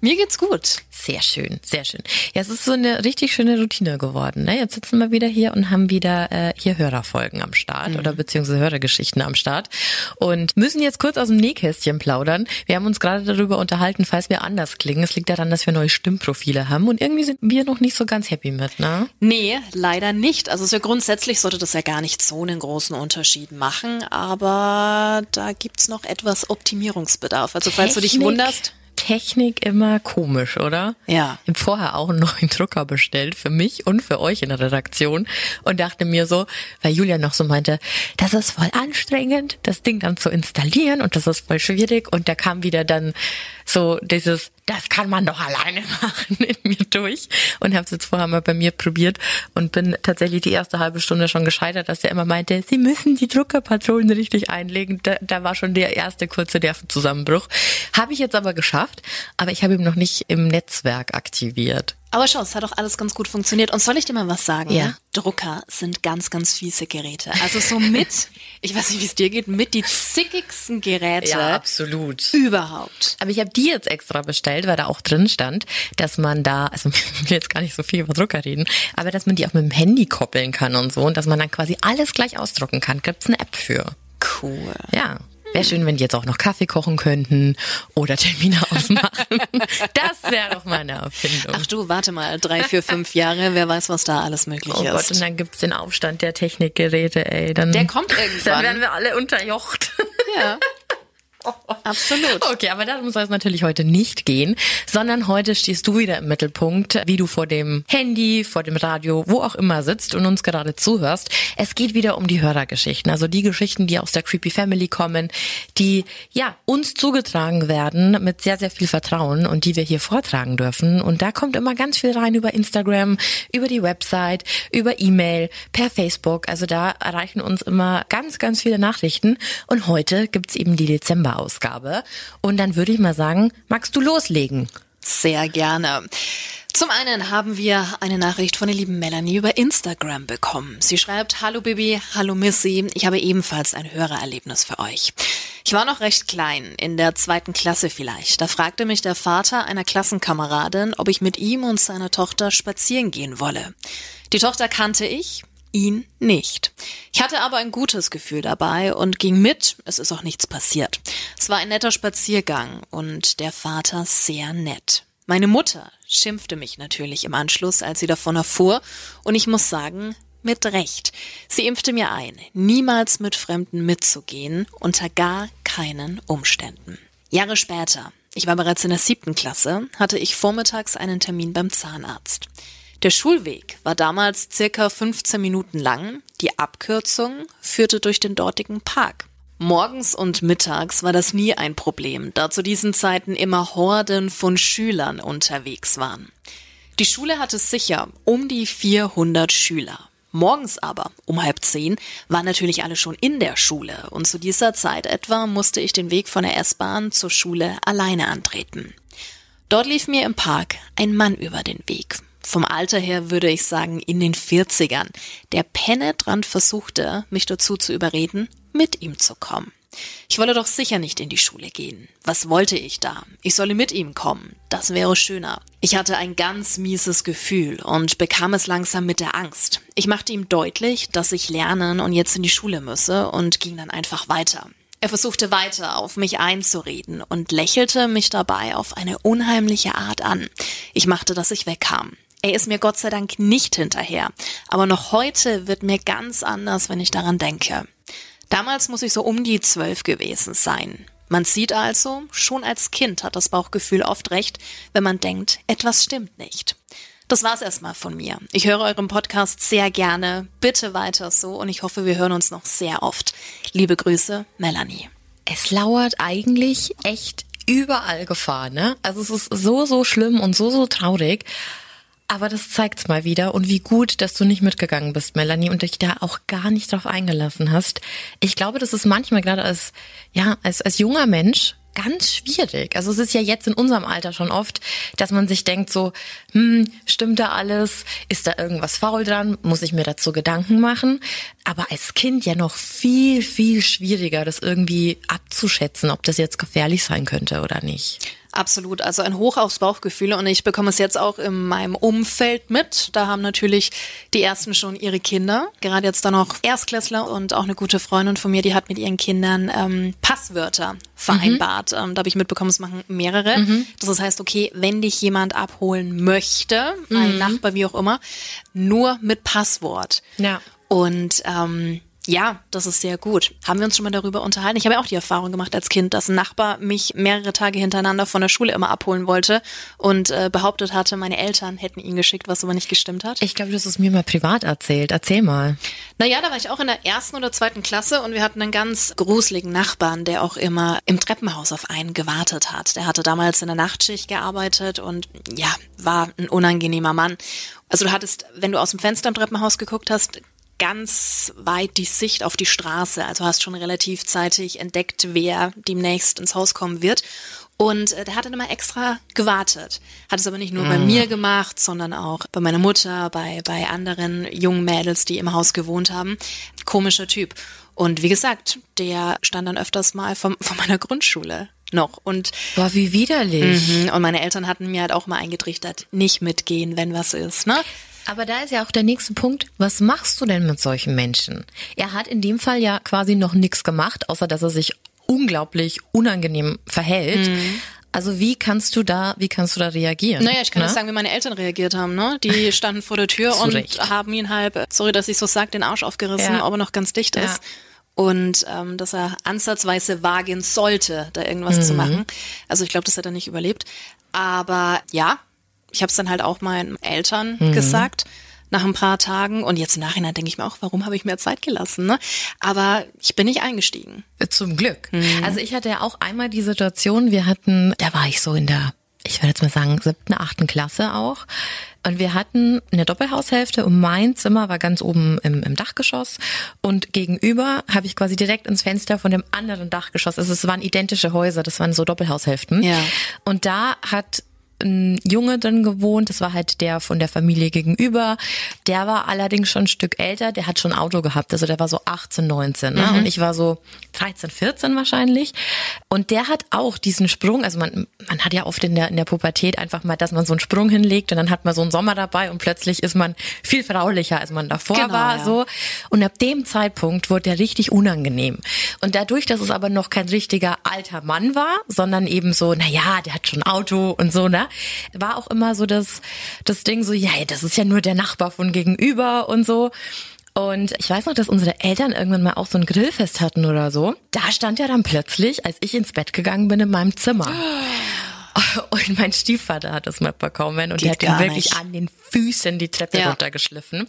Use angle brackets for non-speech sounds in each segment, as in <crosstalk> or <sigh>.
Mir geht's gut. Sehr schön, sehr schön. Ja, es ist so eine richtig schöne Routine geworden. Ne? Jetzt sitzen wir wieder hier und haben wieder äh, hier Hörerfolgen am Start mhm. oder beziehungsweise Hörergeschichten am Start und müssen jetzt kurz aus dem Nähkästchen plaudern. Wir haben uns gerade darüber unterhalten, falls wir anders klingen. Es liegt daran, dass wir neue Stimmprofile haben und irgendwie sind wir noch nicht so ganz happy mit, ne? Nee, leider nicht. Also so grundsätzlich sollte das ja gar nicht so einen großen Unterschied machen, aber da gibt's noch etwas Optimierungsbedarf. Also falls Technik? du dich wunderst. Technik immer komisch, oder? Ja. Ich habe vorher auch einen neuen Drucker bestellt für mich und für euch in der Redaktion und dachte mir so, weil Julia noch so meinte, das ist voll anstrengend, das Ding dann zu installieren und das ist voll schwierig und da kam wieder dann so dieses, das kann man doch alleine <laughs> machen in mir durch und habe es jetzt vorher mal bei mir probiert und bin tatsächlich die erste halbe Stunde schon gescheitert, dass er immer meinte, sie müssen die Druckerpatronen richtig einlegen. Da, da war schon der erste kurze Nervenzusammenbruch. Habe ich jetzt aber geschafft, aber ich habe ihn noch nicht im Netzwerk aktiviert. Aber schau, es hat doch alles ganz gut funktioniert. Und soll ich dir mal was sagen? Ja. Drucker sind ganz, ganz fiese Geräte. Also so mit, <laughs> ich weiß nicht, wie es dir geht, mit die zickigsten Geräte absolut. überhaupt. Aber ich habe die jetzt extra bestellt, weil da auch drin stand, dass man da, also <laughs> ich will jetzt gar nicht so viel über Drucker reden, aber dass man die auch mit dem Handy koppeln kann und so und dass man dann quasi alles gleich ausdrucken kann. Gibt's eine App für. Cool. Ja. Wäre schön, wenn die jetzt auch noch Kaffee kochen könnten oder Termine <laughs> ausmachen. Das wäre doch mal eine Erfindung. Ach du, warte mal, drei, vier, fünf Jahre, wer weiß, was da alles möglich oh ist. Gott, und dann gibt's den Aufstand der Technikgeräte, ey. Dann, Der kommt <laughs> Dann irgendwann. werden wir alle unterjocht. Ja. <laughs> Absolut. Okay, aber darum soll es natürlich heute nicht gehen, sondern heute stehst du wieder im Mittelpunkt, wie du vor dem Handy, vor dem Radio, wo auch immer sitzt und uns gerade zuhörst. Es geht wieder um die Hörergeschichten, also die Geschichten, die aus der Creepy Family kommen, die ja uns zugetragen werden mit sehr, sehr viel Vertrauen und die wir hier vortragen dürfen. Und da kommt immer ganz viel rein über Instagram, über die Website, über E-Mail, per Facebook. Also da erreichen uns immer ganz, ganz viele Nachrichten. Und heute gibt's eben die Dezember-Ausgabe. Und dann würde ich mal sagen, magst du loslegen? Sehr gerne. Zum einen haben wir eine Nachricht von der lieben Melanie über Instagram bekommen. Sie schreibt, Hallo Bibi, hallo Missy, ich habe ebenfalls ein Hörererlebnis für euch. Ich war noch recht klein, in der zweiten Klasse vielleicht. Da fragte mich der Vater einer Klassenkameradin, ob ich mit ihm und seiner Tochter spazieren gehen wolle. Die Tochter kannte ich, ihn nicht. Ich hatte aber ein gutes Gefühl dabei und ging mit, es ist auch nichts passiert. Es war ein netter Spaziergang und der Vater sehr nett. Meine Mutter schimpfte mich natürlich im Anschluss, als sie davon erfuhr, und ich muss sagen, mit Recht. Sie impfte mir ein, niemals mit Fremden mitzugehen, unter gar keinen Umständen. Jahre später, ich war bereits in der siebten Klasse, hatte ich vormittags einen Termin beim Zahnarzt. Der Schulweg war damals circa 15 Minuten lang, die Abkürzung führte durch den dortigen Park. Morgens und mittags war das nie ein Problem, da zu diesen Zeiten immer Horden von Schülern unterwegs waren. Die Schule hatte sicher um die 400 Schüler. Morgens aber, um halb zehn, waren natürlich alle schon in der Schule und zu dieser Zeit etwa musste ich den Weg von der S-Bahn zur Schule alleine antreten. Dort lief mir im Park ein Mann über den Weg. Vom Alter her würde ich sagen in den 40ern, der penetrant versuchte, mich dazu zu überreden, mit ihm zu kommen. Ich wolle doch sicher nicht in die Schule gehen. Was wollte ich da? Ich solle mit ihm kommen. Das wäre schöner. Ich hatte ein ganz mieses Gefühl und bekam es langsam mit der Angst. Ich machte ihm deutlich, dass ich lernen und jetzt in die Schule müsse und ging dann einfach weiter. Er versuchte weiter auf mich einzureden und lächelte mich dabei auf eine unheimliche Art an. Ich machte, dass ich wegkam. Er ist mir Gott sei Dank nicht hinterher, aber noch heute wird mir ganz anders, wenn ich daran denke. Damals muss ich so um die zwölf gewesen sein. Man sieht also, schon als Kind hat das Bauchgefühl oft recht, wenn man denkt, etwas stimmt nicht. Das war's erstmal von mir. Ich höre euren Podcast sehr gerne. Bitte weiter so und ich hoffe, wir hören uns noch sehr oft. Liebe Grüße, Melanie. Es lauert eigentlich echt überall Gefahr, ne? Also es ist so, so schlimm und so, so traurig. Aber das zeigt's mal wieder und wie gut, dass du nicht mitgegangen bist, Melanie, und dich da auch gar nicht drauf eingelassen hast. Ich glaube, das ist manchmal gerade als, ja, als, als junger Mensch ganz schwierig. Also es ist ja jetzt in unserem Alter schon oft, dass man sich denkt so, hm, stimmt da alles? Ist da irgendwas faul dran? Muss ich mir dazu Gedanken machen? Aber als Kind ja noch viel, viel schwieriger, das irgendwie abzuschätzen, ob das jetzt gefährlich sein könnte oder nicht. Absolut, also ein Hoch aufs Bauchgefühl und ich bekomme es jetzt auch in meinem Umfeld mit. Da haben natürlich die ersten schon ihre Kinder, gerade jetzt dann noch Erstklässler und auch eine gute Freundin von mir, die hat mit ihren Kindern ähm, Passwörter vereinbart. Mhm. Ähm, da habe ich mitbekommen, es machen mehrere. Mhm. Das heißt, okay, wenn dich jemand abholen möchte, ein mhm. Nachbar, wie auch immer, nur mit Passwort. Ja. Und ähm, ja, das ist sehr gut. Haben wir uns schon mal darüber unterhalten? Ich habe ja auch die Erfahrung gemacht als Kind, dass ein Nachbar mich mehrere Tage hintereinander von der Schule immer abholen wollte und äh, behauptet hatte, meine Eltern hätten ihn geschickt, was aber nicht gestimmt hat. Ich glaube, du hast es mir mal privat erzählt. Erzähl mal. Naja, da war ich auch in der ersten oder zweiten Klasse und wir hatten einen ganz gruseligen Nachbarn, der auch immer im Treppenhaus auf einen gewartet hat. Der hatte damals in der Nachtschicht gearbeitet und ja, war ein unangenehmer Mann. Also du hattest, wenn du aus dem Fenster im Treppenhaus geguckt hast, ganz weit die Sicht auf die Straße. Also hast schon relativ zeitig entdeckt, wer demnächst ins Haus kommen wird. Und äh, der hat dann immer extra gewartet. Hat es aber nicht nur mm. bei mir gemacht, sondern auch bei meiner Mutter, bei, bei anderen jungen Mädels, die im Haus gewohnt haben. Komischer Typ. Und wie gesagt, der stand dann öfters mal vom, <laughs> von meiner Grundschule noch. Und Boah, wie widerlich. Mhm, und meine Eltern hatten mir halt auch mal eingetrichtert, nicht mitgehen, wenn was ist, ne? Aber da ist ja auch der nächste Punkt. Was machst du denn mit solchen Menschen? Er hat in dem Fall ja quasi noch nichts gemacht, außer dass er sich unglaublich unangenehm verhält. Mhm. Also wie kannst du da, wie kannst du da reagieren? Naja, ich kann ne? sagen, wie meine Eltern reagiert haben. Ne? Die <laughs> standen vor der Tür und haben ihn halb, sorry, dass ich so sage, den Arsch aufgerissen, ja. ob er noch ganz dicht ist. Ja. Und ähm, dass er ansatzweise wagen sollte, da irgendwas mhm. zu machen. Also ich glaube, das hat er nicht überlebt. Aber ja, ich habe es dann halt auch meinen Eltern mhm. gesagt nach ein paar Tagen und jetzt im Nachhinein denke ich mir auch, warum habe ich mir Zeit gelassen? Ne? Aber ich bin nicht eingestiegen. Zum Glück. Mhm. Also ich hatte ja auch einmal die Situation, wir hatten, da war ich so in der, ich würde jetzt mal sagen, siebten, achten Klasse auch. Und wir hatten eine Doppelhaushälfte und mein Zimmer war ganz oben im, im Dachgeschoss und gegenüber habe ich quasi direkt ins Fenster von dem anderen Dachgeschoss. Also es waren identische Häuser, das waren so Doppelhaushälften. Ja. Und da hat ein Junge drin gewohnt, das war halt der von der Familie gegenüber. Der war allerdings schon ein Stück älter, der hat schon ein Auto gehabt, also der war so 18, 19 ne? Mhm. und ich war so 13, 14 wahrscheinlich. Und der hat auch diesen Sprung, also man, man hat ja oft in der, in der Pubertät einfach mal, dass man so einen Sprung hinlegt und dann hat man so einen Sommer dabei und plötzlich ist man viel fraulicher, als man davor genau, war. Ja. so. Und ab dem Zeitpunkt wurde der richtig unangenehm. Und dadurch, dass es aber noch kein richtiger alter Mann war, sondern eben so, na ja, der hat schon ein Auto und so, ne? War auch immer so das, das Ding so, ja, das ist ja nur der Nachbar von gegenüber und so. Und ich weiß noch, dass unsere Eltern irgendwann mal auch so ein Grillfest hatten oder so. Da stand er dann plötzlich, als ich ins Bett gegangen bin, in meinem Zimmer. <laughs> Und mein Stiefvater hat das mitbekommen und Geht der hat ihn wirklich nicht. an den Füßen die Treppe ja. runtergeschliffen.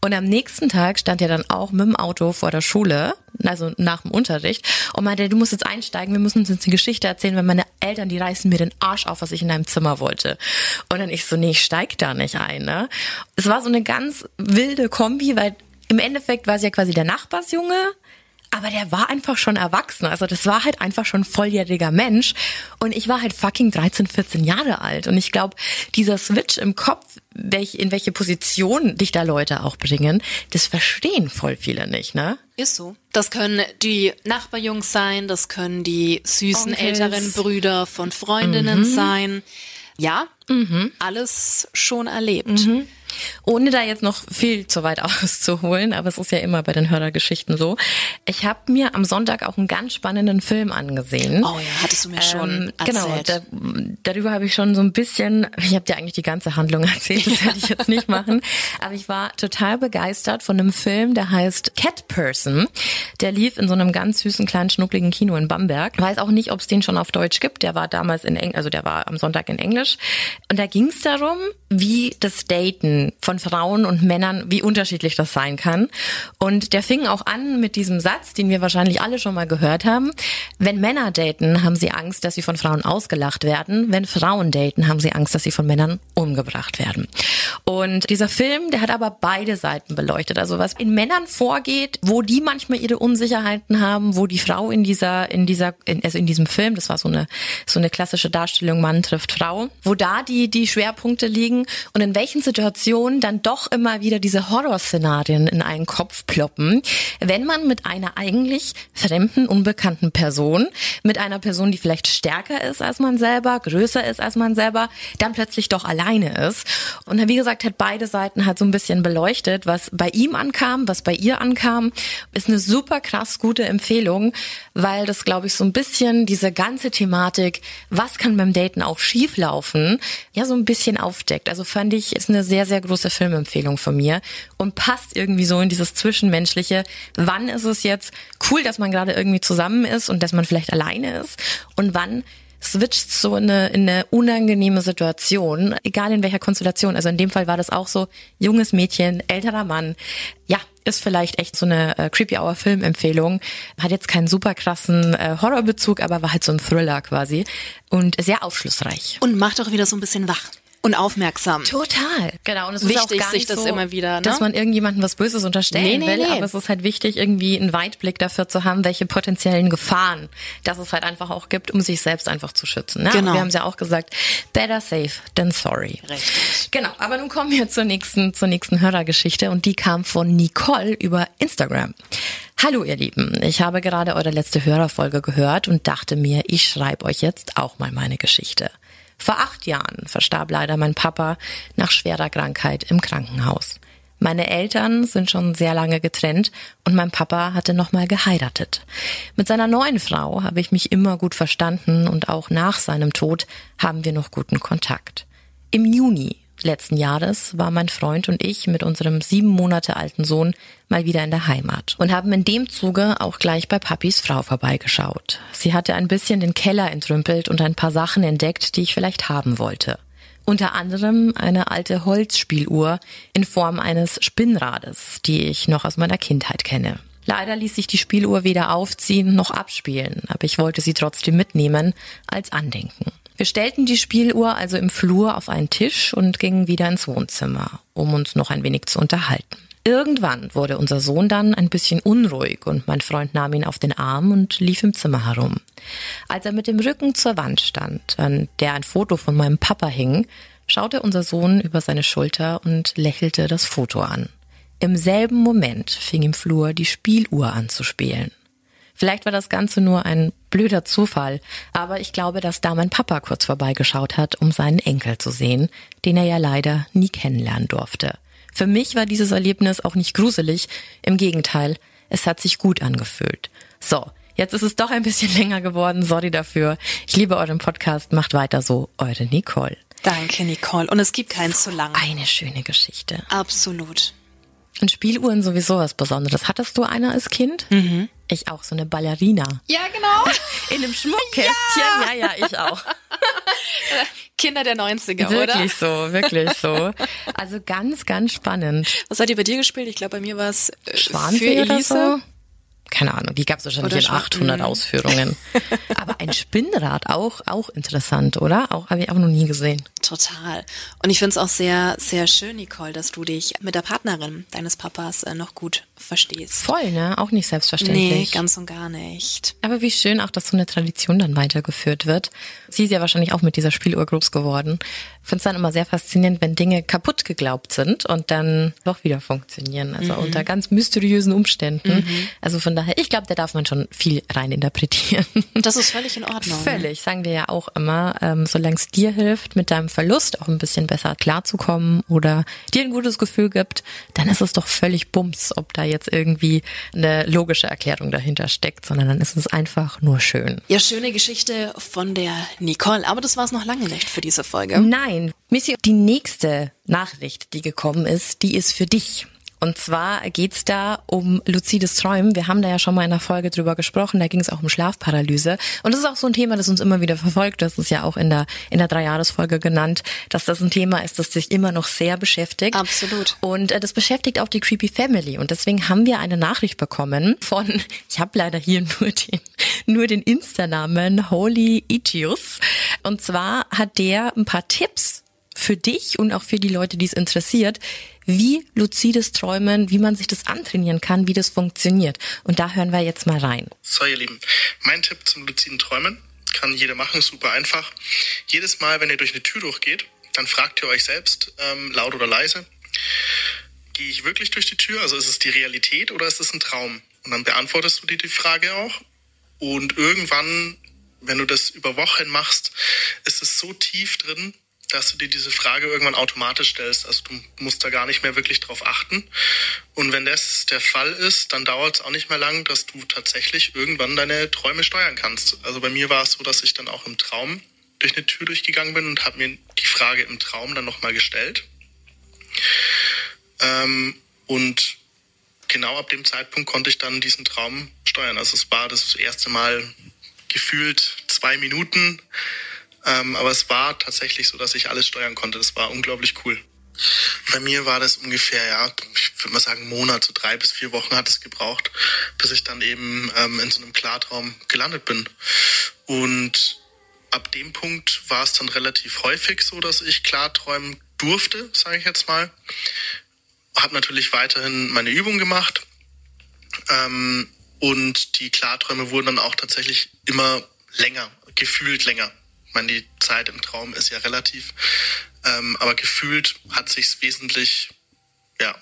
Und am nächsten Tag stand er dann auch mit dem Auto vor der Schule, also nach dem Unterricht, und meinte, du musst jetzt einsteigen, wir müssen uns jetzt eine Geschichte erzählen, weil meine Eltern, die reißen mir den Arsch auf, was ich in deinem Zimmer wollte. Und dann ich so, nee, ich steig da nicht ein. Ne? Es war so eine ganz wilde Kombi, weil im Endeffekt war es ja quasi der Nachbarsjunge, aber der war einfach schon erwachsen. Also das war halt einfach schon volljähriger Mensch. Und ich war halt fucking 13, 14 Jahre alt. Und ich glaube, dieser Switch im Kopf, welch, in welche Position dich da Leute auch bringen, das verstehen voll viele nicht, ne? Ist so. Das können die Nachbarjungs sein, das können die süßen Onkels. älteren Brüder von Freundinnen mhm. sein. Ja, mhm. alles schon erlebt. Mhm. Ohne da jetzt noch viel zu weit <laughs> auszuholen, aber es ist ja immer bei den Hörergeschichten so. Ich habe mir am Sonntag auch einen ganz spannenden Film angesehen. Oh ja, hattest du mir schon ähm, Genau, da, darüber habe ich schon so ein bisschen, ich habe dir eigentlich die ganze Handlung <laughs> erzählt, das werde ich jetzt nicht machen, <laughs> aber ich war total begeistert von einem Film, der heißt Cat Person. Der lief in so einem ganz süßen kleinen schnuckligen Kino in Bamberg. Ich weiß auch nicht, ob es den schon auf Deutsch gibt. Der war damals in Englisch, also der war am Sonntag in Englisch. Und da ging es darum, wie das Daten von Frauen und Männern, wie unterschiedlich das sein kann. Und der fing auch an mit diesem Satz, den wir wahrscheinlich alle schon mal gehört haben. Wenn Männer daten, haben sie Angst, dass sie von Frauen ausgelacht werden. Wenn Frauen daten, haben sie Angst, dass sie von Männern umgebracht werden. Und dieser Film, der hat aber beide Seiten beleuchtet. Also was in Männern vorgeht, wo die manchmal ihre Unsicherheiten haben, wo die Frau in dieser, in dieser, also in diesem Film, das war so eine, so eine klassische Darstellung, Mann trifft Frau, wo da die, die Schwerpunkte liegen und in welchen Situationen dann doch immer wieder diese Horrorszenarien in einen Kopf ploppen, wenn man mit einer eigentlich fremden, unbekannten Person, mit einer Person, die vielleicht stärker ist als man selber, größer ist als man selber, dann plötzlich doch alleine ist. Und wie gesagt, hat beide Seiten halt so ein bisschen beleuchtet, was bei ihm ankam, was bei ihr ankam, ist eine super krass gute Empfehlung, weil das, glaube ich, so ein bisschen diese ganze Thematik, was kann beim Daten auch schieflaufen, ja, so ein bisschen aufdeckt. Also fand ich, ist eine sehr, sehr große Filmempfehlung von mir und passt irgendwie so in dieses Zwischenmenschliche. Wann ist es jetzt cool, dass man gerade irgendwie zusammen ist und dass man vielleicht alleine ist und wann switcht so in eine, in eine unangenehme Situation, egal in welcher Konstellation. Also in dem Fall war das auch so, junges Mädchen, älterer Mann. Ja, ist vielleicht echt so eine äh, Creepy Hour Filmempfehlung. Hat jetzt keinen super krassen äh, Horrorbezug, aber war halt so ein Thriller quasi und sehr aufschlussreich. Und macht auch wieder so ein bisschen wach und aufmerksam. Total. Genau. Und es Wichtig, ist auch gar sich nicht das so, immer wieder, ne? dass man irgendjemandem was Böses unterstellen Nee, nee, will, nee. aber es ist halt wichtig, irgendwie einen Weitblick dafür zu haben, welche potenziellen Gefahren dass es halt einfach auch gibt, um sich selbst einfach zu schützen. Ne? Genau. Wir haben es ja auch gesagt, better safe than sorry. Richtig. Genau. Aber nun kommen wir zur nächsten, zur nächsten Hörergeschichte und die kam von Nicole über Instagram. Hallo ihr Lieben, ich habe gerade eure letzte Hörerfolge gehört und dachte mir, ich schreibe euch jetzt auch mal meine Geschichte. Vor acht Jahren verstarb leider mein Papa nach schwerer Krankheit im Krankenhaus. Meine Eltern sind schon sehr lange getrennt und mein Papa hatte nochmal geheiratet. Mit seiner neuen Frau habe ich mich immer gut verstanden und auch nach seinem Tod haben wir noch guten Kontakt. Im Juni letzten Jahres war mein Freund und ich mit unserem sieben Monate alten Sohn mal wieder in der Heimat und haben in dem Zuge auch gleich bei Papis Frau vorbeigeschaut. Sie hatte ein bisschen den Keller entrümpelt und ein paar Sachen entdeckt, die ich vielleicht haben wollte. Unter anderem eine alte Holzspieluhr in Form eines Spinnrades, die ich noch aus meiner Kindheit kenne. Leider ließ sich die Spieluhr weder aufziehen noch abspielen, aber ich wollte sie trotzdem mitnehmen als Andenken. Wir stellten die Spieluhr also im Flur auf einen Tisch und gingen wieder ins Wohnzimmer, um uns noch ein wenig zu unterhalten. Irgendwann wurde unser Sohn dann ein bisschen unruhig und mein Freund nahm ihn auf den Arm und lief im Zimmer herum. Als er mit dem Rücken zur Wand stand, an der ein Foto von meinem Papa hing, schaute unser Sohn über seine Schulter und lächelte das Foto an. Im selben Moment fing im Flur die Spieluhr an zu spielen. Vielleicht war das Ganze nur ein blöder Zufall, aber ich glaube, dass da mein Papa kurz vorbeigeschaut hat, um seinen Enkel zu sehen, den er ja leider nie kennenlernen durfte. Für mich war dieses Erlebnis auch nicht gruselig, im Gegenteil, es hat sich gut angefühlt. So, jetzt ist es doch ein bisschen <laughs> länger geworden, sorry dafür. Ich liebe euren Podcast, macht weiter so, eure Nicole. Danke, Nicole. Und es gibt keinen zu lang. Eine schöne Geschichte. Absolut. Und Spieluhren sowieso was Besonderes. Hattest du eine als Kind? Mhm. Ich auch, so eine Ballerina. Ja, genau. <laughs> In einem Schmuckkästchen? Ja, ja, ich auch. <laughs> Kinder der 90er, Wirklich oder? so, wirklich so. <laughs> Also ganz, ganz spannend. Was hat die bei dir gespielt? Ich glaube, bei mir war es äh, für Schwansee oder Elise. so? Keine Ahnung, die gab es wahrscheinlich in Schwan- 800 Mhm. Ausführungen. Aber ein Spinnrad, auch, auch interessant, oder? Auch habe ich auch noch nie gesehen. Total. Und ich finde es auch sehr, sehr schön, Nicole, dass du dich mit der Partnerin deines Papas äh, noch gut verstehst. Voll, ne? Auch nicht selbstverständlich. Nee, ganz und gar nicht. Aber wie schön auch, dass so eine Tradition dann weitergeführt wird. Sie ist ja wahrscheinlich auch mit dieser Spieluhr groß geworden. Ich finde es dann immer sehr faszinierend, wenn Dinge kaputt geglaubt sind und dann doch wieder funktionieren. Also unter ganz mysteriösen Umständen. Also von daher, ich glaube, da darf man schon viel reininterpretieren. Das ist völlig in Ordnung. Völlig, sagen wir ja auch immer, ähm, solange es dir hilft, mit deinem Verlust auch ein bisschen besser klarzukommen oder dir ein gutes Gefühl gibt, dann ist es doch völlig bums, ob da jetzt irgendwie eine logische Erklärung dahinter steckt, sondern dann ist es einfach nur schön. Ja, schöne Geschichte von der Nicole. Aber das war es noch lange nicht für diese Folge. Nein, Missy, die nächste Nachricht, die gekommen ist, die ist für dich. Und zwar geht's da um luzides Träumen. Wir haben da ja schon mal in einer Folge drüber gesprochen. Da ging es auch um Schlafparalyse. Und das ist auch so ein Thema, das uns immer wieder verfolgt. Das ist ja auch in der, in der Dreijahresfolge genannt, dass das ein Thema ist, das sich immer noch sehr beschäftigt. Absolut. Und äh, das beschäftigt auch die Creepy Family. Und deswegen haben wir eine Nachricht bekommen von, <laughs> ich habe leider hier <laughs> nur den, nur den Insta-Namen Holy Itius. Und zwar hat der ein paar Tipps für dich und auch für die Leute, die es interessiert, wie luzides Träumen, wie man sich das antrainieren kann, wie das funktioniert. Und da hören wir jetzt mal rein. So, ihr Lieben, mein Tipp zum luziden Träumen kann jeder machen, super einfach. Jedes Mal, wenn ihr durch eine Tür durchgeht, dann fragt ihr euch selbst, ähm, laut oder leise, gehe ich wirklich durch die Tür? Also ist es die Realität oder ist es ein Traum? Und dann beantwortest du dir die Frage auch. Und irgendwann, wenn du das über Wochen machst, ist es so tief drin, dass du dir diese Frage irgendwann automatisch stellst. Also du musst da gar nicht mehr wirklich drauf achten. Und wenn das der Fall ist, dann dauert es auch nicht mehr lang, dass du tatsächlich irgendwann deine Träume steuern kannst. Also bei mir war es so, dass ich dann auch im Traum durch eine Tür durchgegangen bin und habe mir die Frage im Traum dann nochmal gestellt. Ähm, und genau ab dem Zeitpunkt konnte ich dann diesen Traum steuern. Also es war das erste Mal gefühlt zwei Minuten, ähm, aber es war tatsächlich so, dass ich alles steuern konnte. Das war unglaublich cool. Bei mir war das ungefähr, ja, ich würde mal sagen, Monat, so drei bis vier Wochen hat es gebraucht, bis ich dann eben ähm, in so einem Klartraum gelandet bin. Und ab dem Punkt war es dann relativ häufig so, dass ich klarträumen durfte, sage ich jetzt mal. Habe natürlich weiterhin meine Übung gemacht. Ähm, und die Klarträume wurden dann auch tatsächlich immer länger, gefühlt länger. Meine, die Zeit im Traum ist ja relativ, ähm, aber gefühlt hat sich's wesentlich, ja,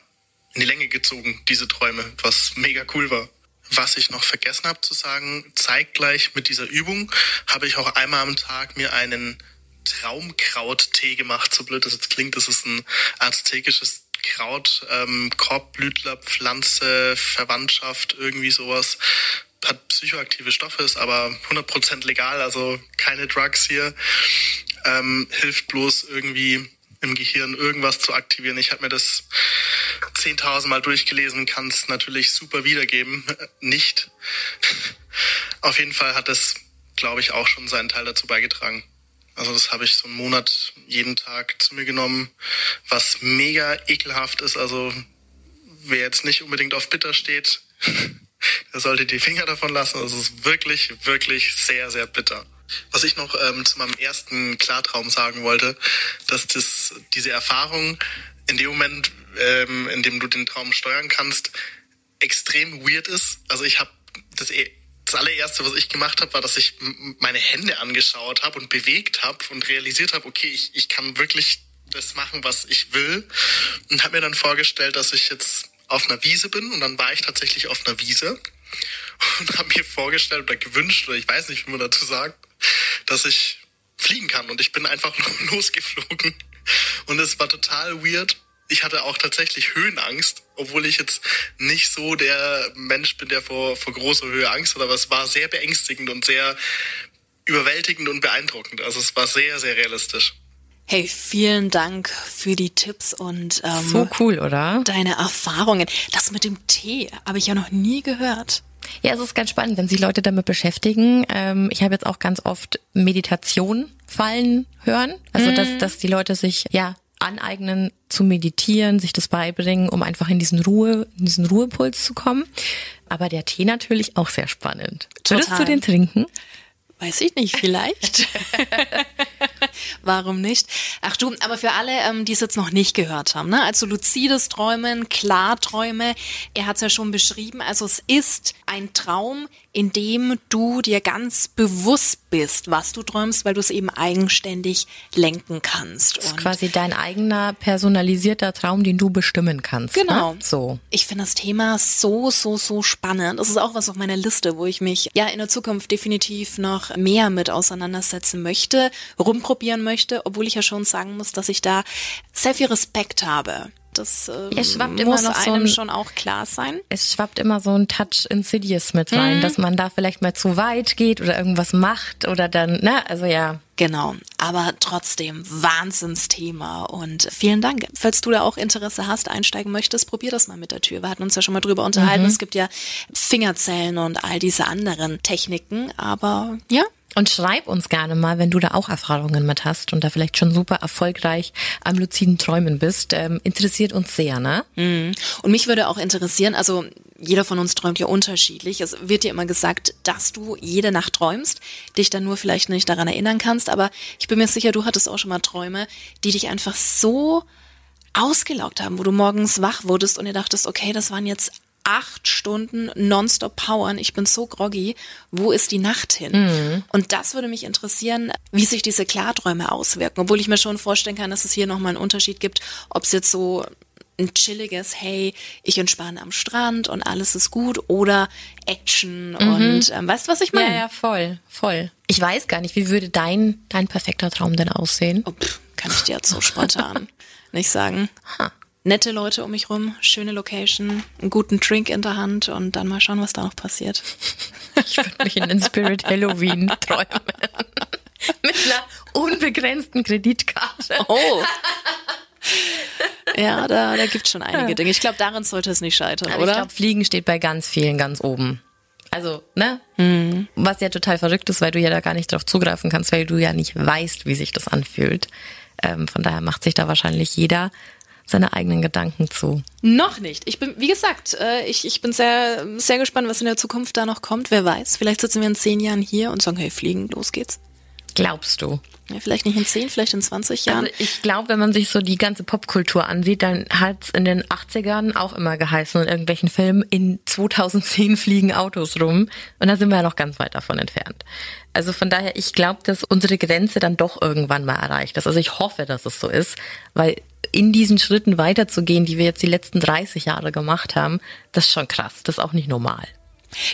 in die Länge gezogen, diese Träume, was mega cool war. Was ich noch vergessen habe zu sagen, zeitgleich mit dieser Übung habe ich auch einmal am Tag mir einen Traumkrauttee gemacht. So blöd das jetzt klingt, das ist ein aztekisches Kraut, ähm, Korbblütler, Pflanze, Verwandtschaft, irgendwie sowas hat psychoaktive Stoffe, ist aber 100% legal, also keine Drugs hier. Ähm, hilft bloß irgendwie im Gehirn irgendwas zu aktivieren. Ich habe mir das 10.000 Mal durchgelesen, kann es natürlich super wiedergeben. Nicht. <laughs> Auf jeden Fall hat es, glaube ich, auch schon seinen Teil dazu beigetragen. Also das habe ich so einen Monat jeden Tag zu mir genommen, was mega ekelhaft ist. Also wer jetzt nicht unbedingt auf bitter steht, <laughs> der sollte die Finger davon lassen. Das ist wirklich, wirklich sehr, sehr bitter. Was ich noch ähm, zu meinem ersten Klartraum sagen wollte, dass das, diese Erfahrung in dem Moment, ähm, in dem du den Traum steuern kannst, extrem weird ist. Also ich habe das, e, das allererste, was ich gemacht habe, war, dass ich meine Hände angeschaut habe und bewegt habe und realisiert habe, okay, ich, ich kann wirklich das machen, was ich will. Und habe mir dann vorgestellt, dass ich jetzt auf einer Wiese bin und dann war ich tatsächlich auf einer Wiese <laughs> und habe mir vorgestellt oder gewünscht, oder ich weiß nicht, wie man dazu sagt, dass ich fliegen kann und ich bin einfach <laughs> losgeflogen und es war total weird. Ich hatte auch tatsächlich Höhenangst, obwohl ich jetzt nicht so der Mensch bin, der vor, vor großer Höhe Angst hat, aber es war sehr beängstigend und sehr überwältigend und beeindruckend. Also es war sehr, sehr realistisch. Hey, vielen Dank für die Tipps und ähm, so cool, oder? Deine Erfahrungen. Das mit dem Tee habe ich ja noch nie gehört. Ja, es ist ganz spannend, wenn sich Leute damit beschäftigen. Ähm, ich habe jetzt auch ganz oft Meditation fallen hören. Also mhm. dass, dass die Leute sich ja aneignen zu meditieren, sich das beibringen, um einfach in diesen Ruhe, in diesen Ruhepuls zu kommen. Aber der Tee natürlich auch sehr spannend. Total. Würdest du den trinken? Weiß ich nicht, vielleicht. <laughs> Warum nicht? Ach du, aber für alle, ähm, die es jetzt noch nicht gehört haben, ne? also luzides Träumen, Klarträume, er hat es ja schon beschrieben, also es ist ein Traum, in dem du dir ganz bewusst bist, was du träumst, weil du es eben eigenständig lenken kannst. Das ist quasi dein eigener personalisierter Traum, den du bestimmen kannst. Ne? Genau. Ne? So. Ich finde das Thema so, so, so spannend. Das ist auch was auf meiner Liste, wo ich mich ja in der Zukunft definitiv noch mehr mit auseinandersetzen möchte, rumprobieren möchte, obwohl ich ja schon sagen muss, dass ich da sehr viel Respekt habe Das äh, Es schwappt muss immer noch so einem ein- schon auch klar sein. Es schwappt immer so ein Touch Insidious mit rein, dass man da vielleicht mal zu weit geht oder irgendwas macht oder dann, ne, also ja. Genau, aber trotzdem Wahnsinnsthema und vielen Dank. Falls du da auch Interesse hast, einsteigen möchtest, probier das mal mit der Tür. Wir hatten uns ja schon mal drüber unterhalten. Es gibt ja Fingerzellen und all diese anderen Techniken, aber ja, Und schreib uns gerne mal, wenn du da auch Erfahrungen mit hast und da vielleicht schon super erfolgreich am luziden Träumen bist. Ähm, interessiert uns sehr, ne? Und mich würde auch interessieren, also jeder von uns träumt ja unterschiedlich. Es wird dir immer gesagt, dass du jede Nacht träumst, dich dann nur vielleicht nicht daran erinnern kannst, aber ich bin mir sicher, du hattest auch schon mal Träume, die dich einfach so ausgelaugt haben, wo du morgens wach wurdest und dir dachtest, okay, das waren jetzt acht Stunden nonstop powern, ich bin so groggy, wo ist die Nacht hin? Und das würde mich interessieren, wie sich diese Klarträume auswirken, obwohl ich mir schon vorstellen kann, dass es hier nochmal einen Unterschied gibt, ob es jetzt so ein chilliges, hey, ich entspanne am Strand und alles ist gut oder Action und ähm, weißt du, was ich meine? Ja, ja, voll, voll. Ich weiß gar nicht, wie würde dein, dein perfekter Traum denn aussehen? Oh, pff, kann ich dir jetzt so spontan <laughs> nicht sagen. Nette Leute um mich rum, schöne Location, einen guten Drink in der Hand und dann mal schauen, was da noch passiert. Ich würde mich in den Spirit Halloween <laughs> träumen. Mit einer unbegrenzten Kreditkarte. Oh. Ja, da, da gibt's schon einige Dinge. Ich glaube, daran sollte es nicht scheitern, Aber ich oder? glaube, Fliegen steht bei ganz vielen ganz oben. Also, ne? Was ja total verrückt ist, weil du ja da gar nicht drauf zugreifen kannst, weil du ja nicht weißt, wie sich das anfühlt. Ähm, von daher macht sich da wahrscheinlich jeder seine eigenen Gedanken zu. Noch nicht. Ich bin, wie gesagt, äh, ich, ich bin sehr, sehr gespannt, was in der Zukunft da noch kommt. Wer weiß. Vielleicht sitzen wir in zehn Jahren hier und sagen, hey, fliegen, los geht's. Glaubst du? Ja, vielleicht nicht in zehn, vielleicht in 20 Jahren. Also ich glaube, wenn man sich so die ganze Popkultur ansieht, dann hat's in den 80ern auch immer geheißen in irgendwelchen Filmen, in 2010 fliegen Autos rum. Und da sind wir ja noch ganz weit davon entfernt. Also von daher, ich glaube, dass unsere Grenze dann doch irgendwann mal erreicht ist. Also ich hoffe, dass es so ist, weil in diesen Schritten weiterzugehen, die wir jetzt die letzten 30 Jahre gemacht haben, das ist schon krass. Das ist auch nicht normal.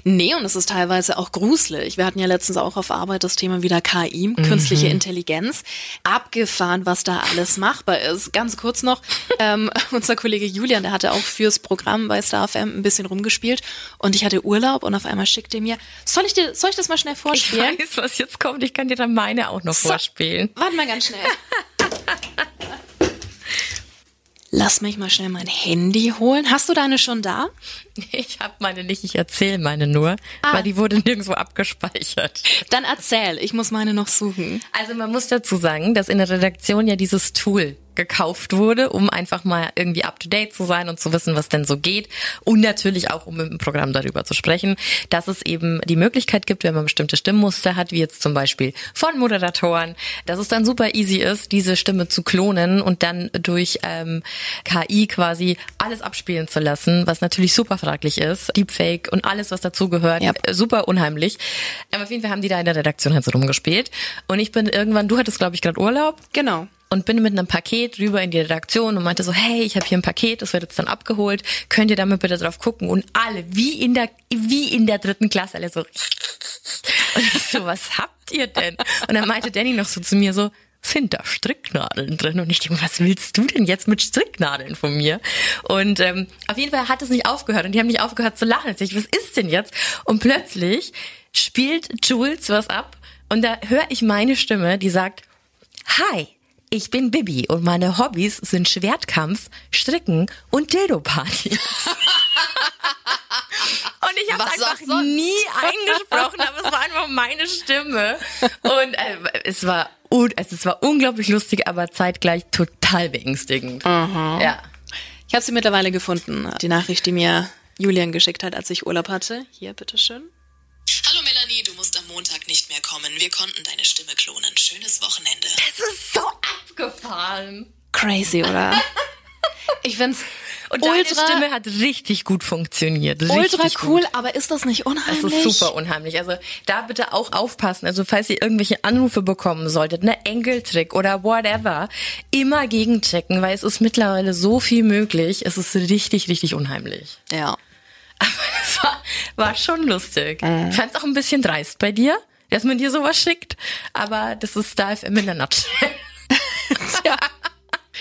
Nee, und es ist teilweise auch gruselig. Wir hatten ja letztens auch auf Arbeit das Thema wieder KI, künstliche Intelligenz. Abgefahren, was da alles machbar ist. Ganz kurz noch, <laughs> ähm, unser Kollege Julian, der hatte auch fürs Programm bei StarFM ein bisschen rumgespielt und ich hatte Urlaub und auf einmal schickte er mir, soll ich dir, soll ich das mal schnell Ich vorspielen? weiß, was jetzt kommt. Ich kann dir dann meine auch noch So. vorspielen. Warte mal ganz schnell. <laughs> Lass mich mal schnell mein Handy holen. Hast du deine schon da? <laughs> Ich habe meine nicht, ich erzähle meine nur, weil die wurde nirgendwo abgespeichert. Dann erzähl, ich muss meine noch suchen. Also man muss dazu sagen, dass in der Redaktion ja dieses Tool gekauft wurde, um einfach mal irgendwie up to date zu sein und zu wissen, was denn so geht. Und natürlich auch, um im Programm darüber zu sprechen, dass es eben die Möglichkeit gibt, wenn man bestimmte Stimmmuster hat, wie jetzt zum Beispiel von Moderatoren, dass es dann super easy ist, diese Stimme zu klonen und dann durch ähm, KI quasi alles abspielen zu lassen, was natürlich super fraglich ist, Deepfake und alles, was dazugehört, äh, super unheimlich. Aber auf jeden Fall haben die da in der Redaktion halt so rumgespielt. Und ich bin irgendwann, du hattest glaube ich gerade Urlaub. Genau. Und bin mit einem Paket rüber in die Redaktion und meinte so, hey, ich habe hier ein Paket, das wird jetzt dann abgeholt, könnt ihr damit bitte drauf gucken? Und alle, wie in der, wie in der dritten Klasse, alle so. <laughs> Und ich so, was habt ihr denn? Und dann meinte Danny noch so zu mir so, sind da Stricknadeln drin? Und ich denke, was willst du denn jetzt mit Stricknadeln von mir? Und ähm, auf jeden Fall hat es nicht aufgehört und die haben nicht aufgehört zu lachen. Ich, was ist denn jetzt? Und plötzlich spielt Jules was ab und da höre ich meine Stimme, die sagt, Hi, ich bin Bibi und meine Hobbys sind Schwertkampf, Stricken und Dildo-Partys. <laughs> Und ich habe einfach nie eingesprochen, aber es war einfach meine Stimme. Und äh, es war un es, es war unglaublich lustig, aber zeitgleich total beängstigend. Ja. Ich habe sie mittlerweile gefunden. Die Nachricht, die mir Julian geschickt hat, als ich Urlaub hatte. Hier, bitteschön. Hallo Melanie, Montag nicht mehr kommen. Wir konnten deine Stimme klonen. Schönes Wochenende. Es ist so abgefahren. Crazy, oder? <laughs> Ich find's Und deine ultra, Stimme hat richtig gut funktioniert. Richtig ultra gut. cool, aber ist das nicht Das unheimlich? ist super unheimlich. Also da bitte auch aufpassen. Also falls ihr irgendwelche Anrufe bekommen solltet, ne Enkeltrick oder whatever, immer gegenchecken, weil es ist mittlerweile so viel möglich. Es ist richtig, richtig unheimlich. Ja. <laughs> Aber es war, war schon lustig. Ich fand es auch ein bisschen dreist bei dir, dass man dir sowas schickt. Aber das ist Star FM in der Nutshell. <laughs> ja.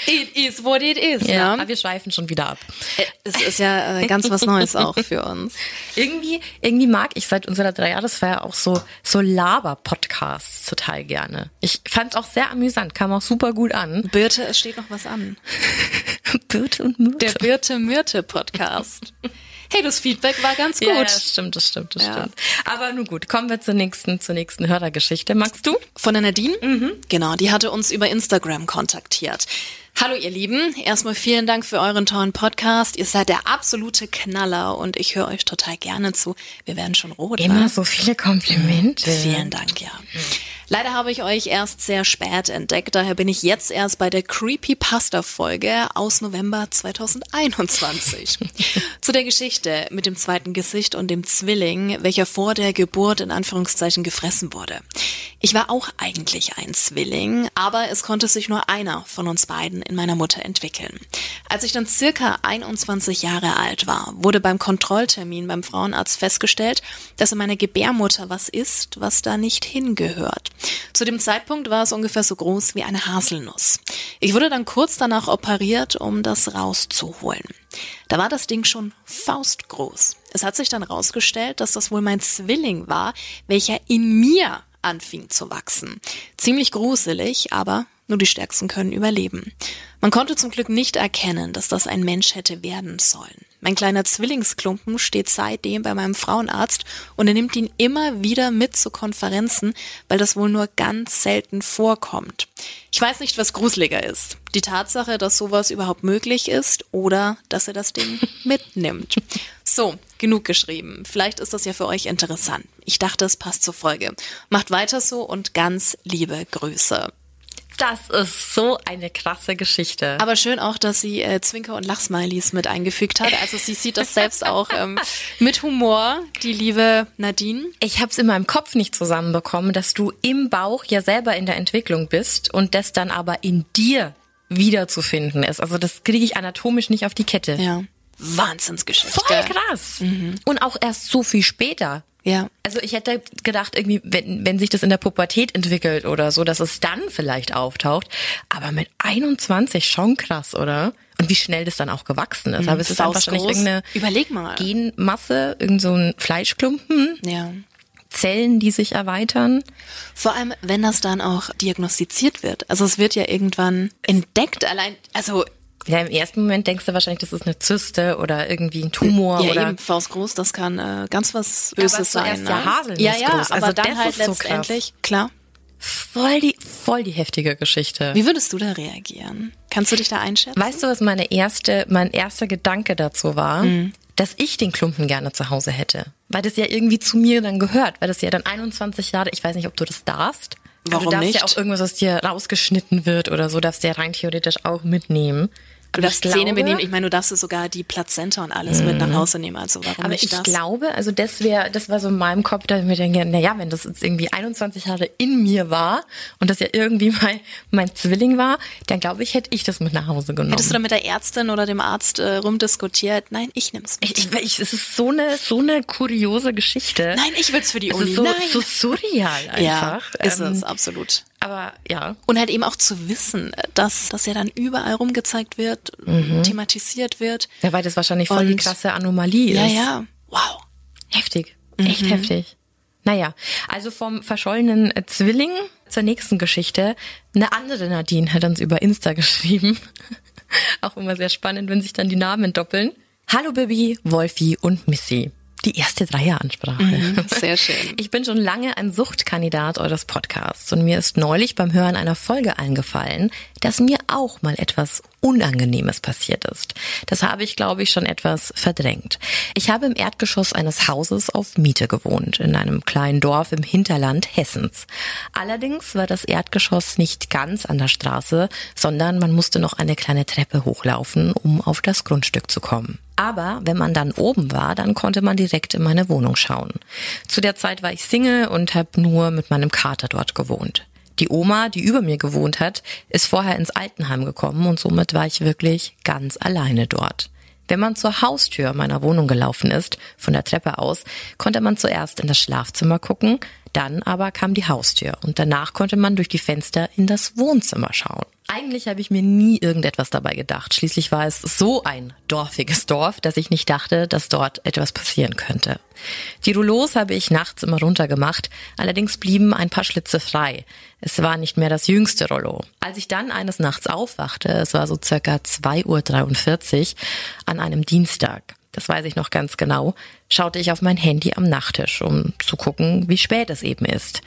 It is what it is. Ja, ne? aber wir schweifen schon wieder ab. Äh, Es ist ja äh, ganz was Neues auch für uns. <laughs> Irgendwie, irgendwie mag ich seit unserer Dreijahresfeier auch so, so Laber-Podcasts total gerne. Ich fand es auch sehr amüsant, kam auch super gut an. Birte, es steht noch was an. Birte und Myrte. Der Birte Myrte Podcast. Hey, das Feedback war ganz gut. Ja, das stimmt, das stimmt, das Ja. stimmt. Aber nun gut, kommen wir zur nächsten, zur nächsten Hörergeschichte. Magst du? Von der Nadine? Genau, die hatte uns über Instagram kontaktiert. Hallo ihr Lieben, erstmal vielen Dank für euren tollen Podcast. Ihr seid der absolute Knaller und ich höre euch total gerne zu. Wir werden schon rot. Immer wa? so viele Komplimente. Vielen Dank, ja. Leider habe ich euch erst sehr spät entdeckt, daher bin ich jetzt erst bei der Creepypasta-Folge aus November 2021. <laughs> Zu der Geschichte mit dem zweiten Gesicht und dem Zwilling, welcher vor der Geburt in Anführungszeichen gefressen wurde. Ich war auch eigentlich ein Zwilling, aber es konnte sich nur einer von uns beiden in meiner Mutter entwickeln. Als ich dann circa 21 Jahre alt war, wurde beim Kontrolltermin beim Frauenarzt festgestellt, dass in meiner Gebärmutter was ist, was da nicht hingehört. Zu dem Zeitpunkt war es ungefähr so groß wie eine Haselnuss. Ich wurde dann kurz danach operiert, um das rauszuholen. Da war das Ding schon faustgroß. Es hat sich dann rausgestellt, dass das wohl mein Zwilling war, welcher in mir anfing zu wachsen. Ziemlich gruselig, aber nur die Stärksten können überleben. Man konnte zum Glück nicht erkennen, dass das ein Mensch hätte werden sollen. Mein kleiner Zwillingsklumpen steht seitdem bei meinem Frauenarzt und er nimmt ihn immer wieder mit zu Konferenzen, weil das wohl nur ganz selten vorkommt. Ich weiß nicht, was gruseliger ist. Die Tatsache, dass sowas überhaupt möglich ist oder dass er das Ding <laughs> mitnimmt. So, genug geschrieben. Vielleicht ist das ja für euch interessant. Ich dachte, es passt zur Folge. Macht weiter so und ganz liebe Grüße. Das ist so eine krasse Geschichte. Aber schön auch, dass sie äh, Zwinker- und Lachsmilies mit eingefügt hat. Also sie sieht das selbst auch ähm, <laughs> mit Humor, die liebe Nadine. Ich habe es in meinem Kopf nicht zusammenbekommen, dass du im Bauch ja selber in der Entwicklung bist und das dann aber in dir wiederzufinden ist. Also das kriege ich anatomisch nicht auf die Kette. Ja. Wahnsinnsgeschichte. Voll krass. Und auch erst so viel später. Ja. Also ich hätte gedacht, irgendwie, wenn, wenn sich das in der Pubertät entwickelt oder so, dass es dann vielleicht auftaucht. Aber mit 21 schon krass, oder? Und wie schnell das dann auch gewachsen ist. Aber es ist dann wahrscheinlich irgendeine Überleg mal. Genmasse, irgend so ein Fleischklumpen, Ja. Zellen, die sich erweitern. Vor allem, wenn das dann auch diagnostiziert wird. Also es wird ja irgendwann entdeckt. Allein, also Ja, im ersten Moment denkst du wahrscheinlich, das ist eine Zyste oder irgendwie ein Tumor ja, oder eben faustgroß, das kann äh, ganz was Aber Böses sein. zuerst Ne? ja Haselnuss ja, ja, groß. aber Also dann halt ist so letztendlich, klar. voll die, voll die heftige Geschichte. Wie würdest du da reagieren? Kannst du dich da einschätzen? Weißt du, was meine erste, mein erster Gedanke dazu war? Mhm. Dass ich den Klumpen gerne zu Hause hätte. Weil das ja irgendwie zu mir dann gehört. Weil das ja dann 21 Jahre, ich weiß nicht, ob du das darfst. aber Warum du darfst nicht? ja auch irgendwas, was dir rausgeschnitten wird oder so, darfst du ja rein theoretisch auch mitnehmen. Du Aber darfst ich Zähne glaube- benehmen. Ich meine, du darfst sogar die Plazenta und alles mit nach Hause nehmen. Also warum Aber nicht ich das? glaube, also das wäre, das war so in meinem Kopf, da ich mir denke, na ja, wenn das jetzt irgendwie 21 Jahre in mir war und das ja irgendwie mein, mein Zwilling war, dann glaube ich, hätte ich das mit nach Hause genommen. Hättest du da mit der Ärztin oder dem Arzt äh, rumdiskutiert? Nein, ich nehm's mit. ich, ich, es ist so eine, so eine kuriose Geschichte. Nein, ich will's für die es Uni. ist so, Nein. so surreal einfach. Ja, ist Ähm, es, absolut. Aber ja, Und halt eben auch zu wissen, dass das ja dann überall rumgezeigt wird, thematisiert wird. ja, weil das wahrscheinlich voll die Und- krasse Anomalie Ja, ist. ja. Wow. Heftig. Echt Mhm. heftig. Naja, also vom verschollenen Zwilling zur nächsten Geschichte. Eine andere Nadine hat uns über Insta <laughs> geschrieben. Auch immer sehr spannend, wenn sich dann die Namen doppeln. Hallo Bibi, Wolfi und Missy. Die erste Dreieransprache. Mhm, Sehr schön. Ich bin schon lange ein Suchtkandidat eures Podcasts und mir ist neulich beim Hören einer Folge eingefallen, dass mir auch mal etwas Unangenehmes passiert ist. Das habe ich, glaube ich, schon etwas verdrängt. Ich habe im Erdgeschoss eines Hauses auf Miete gewohnt, in einem kleinen Dorf im Hinterland Hessens. Allerdings war das Erdgeschoss nicht ganz an der Straße, sondern man musste noch eine kleine Treppe hochlaufen, um auf das Grundstück zu kommen. Aber wenn man dann oben war, dann konnte man direkt in meine Wohnung schauen. Zu der Zeit war ich Single und habe nur mit meinem Kater dort gewohnt. Die Oma, die über mir gewohnt hat, ist vorher ins Altenheim gekommen und somit war ich wirklich ganz alleine dort. Wenn man zur Haustür meiner Wohnung gelaufen ist, von der Treppe aus, konnte man zuerst in das Schlafzimmer gucken, dann aber kam die Haustür und danach konnte man durch die Fenster in das Wohnzimmer schauen. Eigentlich habe ich mir nie irgendetwas dabei gedacht. Schließlich war es so ein dorfiges Dorf, dass ich nicht dachte, dass dort etwas passieren könnte. Die Rouleaus habe ich nachts immer runtergemacht, allerdings blieben ein paar Schlitze frei. Es war nicht mehr das jüngste Rollo. Als ich dann eines Nachts aufwachte, es war so circa 2.43 Uhr an einem Dienstag, das weiß ich noch ganz genau, schaute ich auf mein Handy am Nachttisch, um zu gucken, wie spät es eben ist.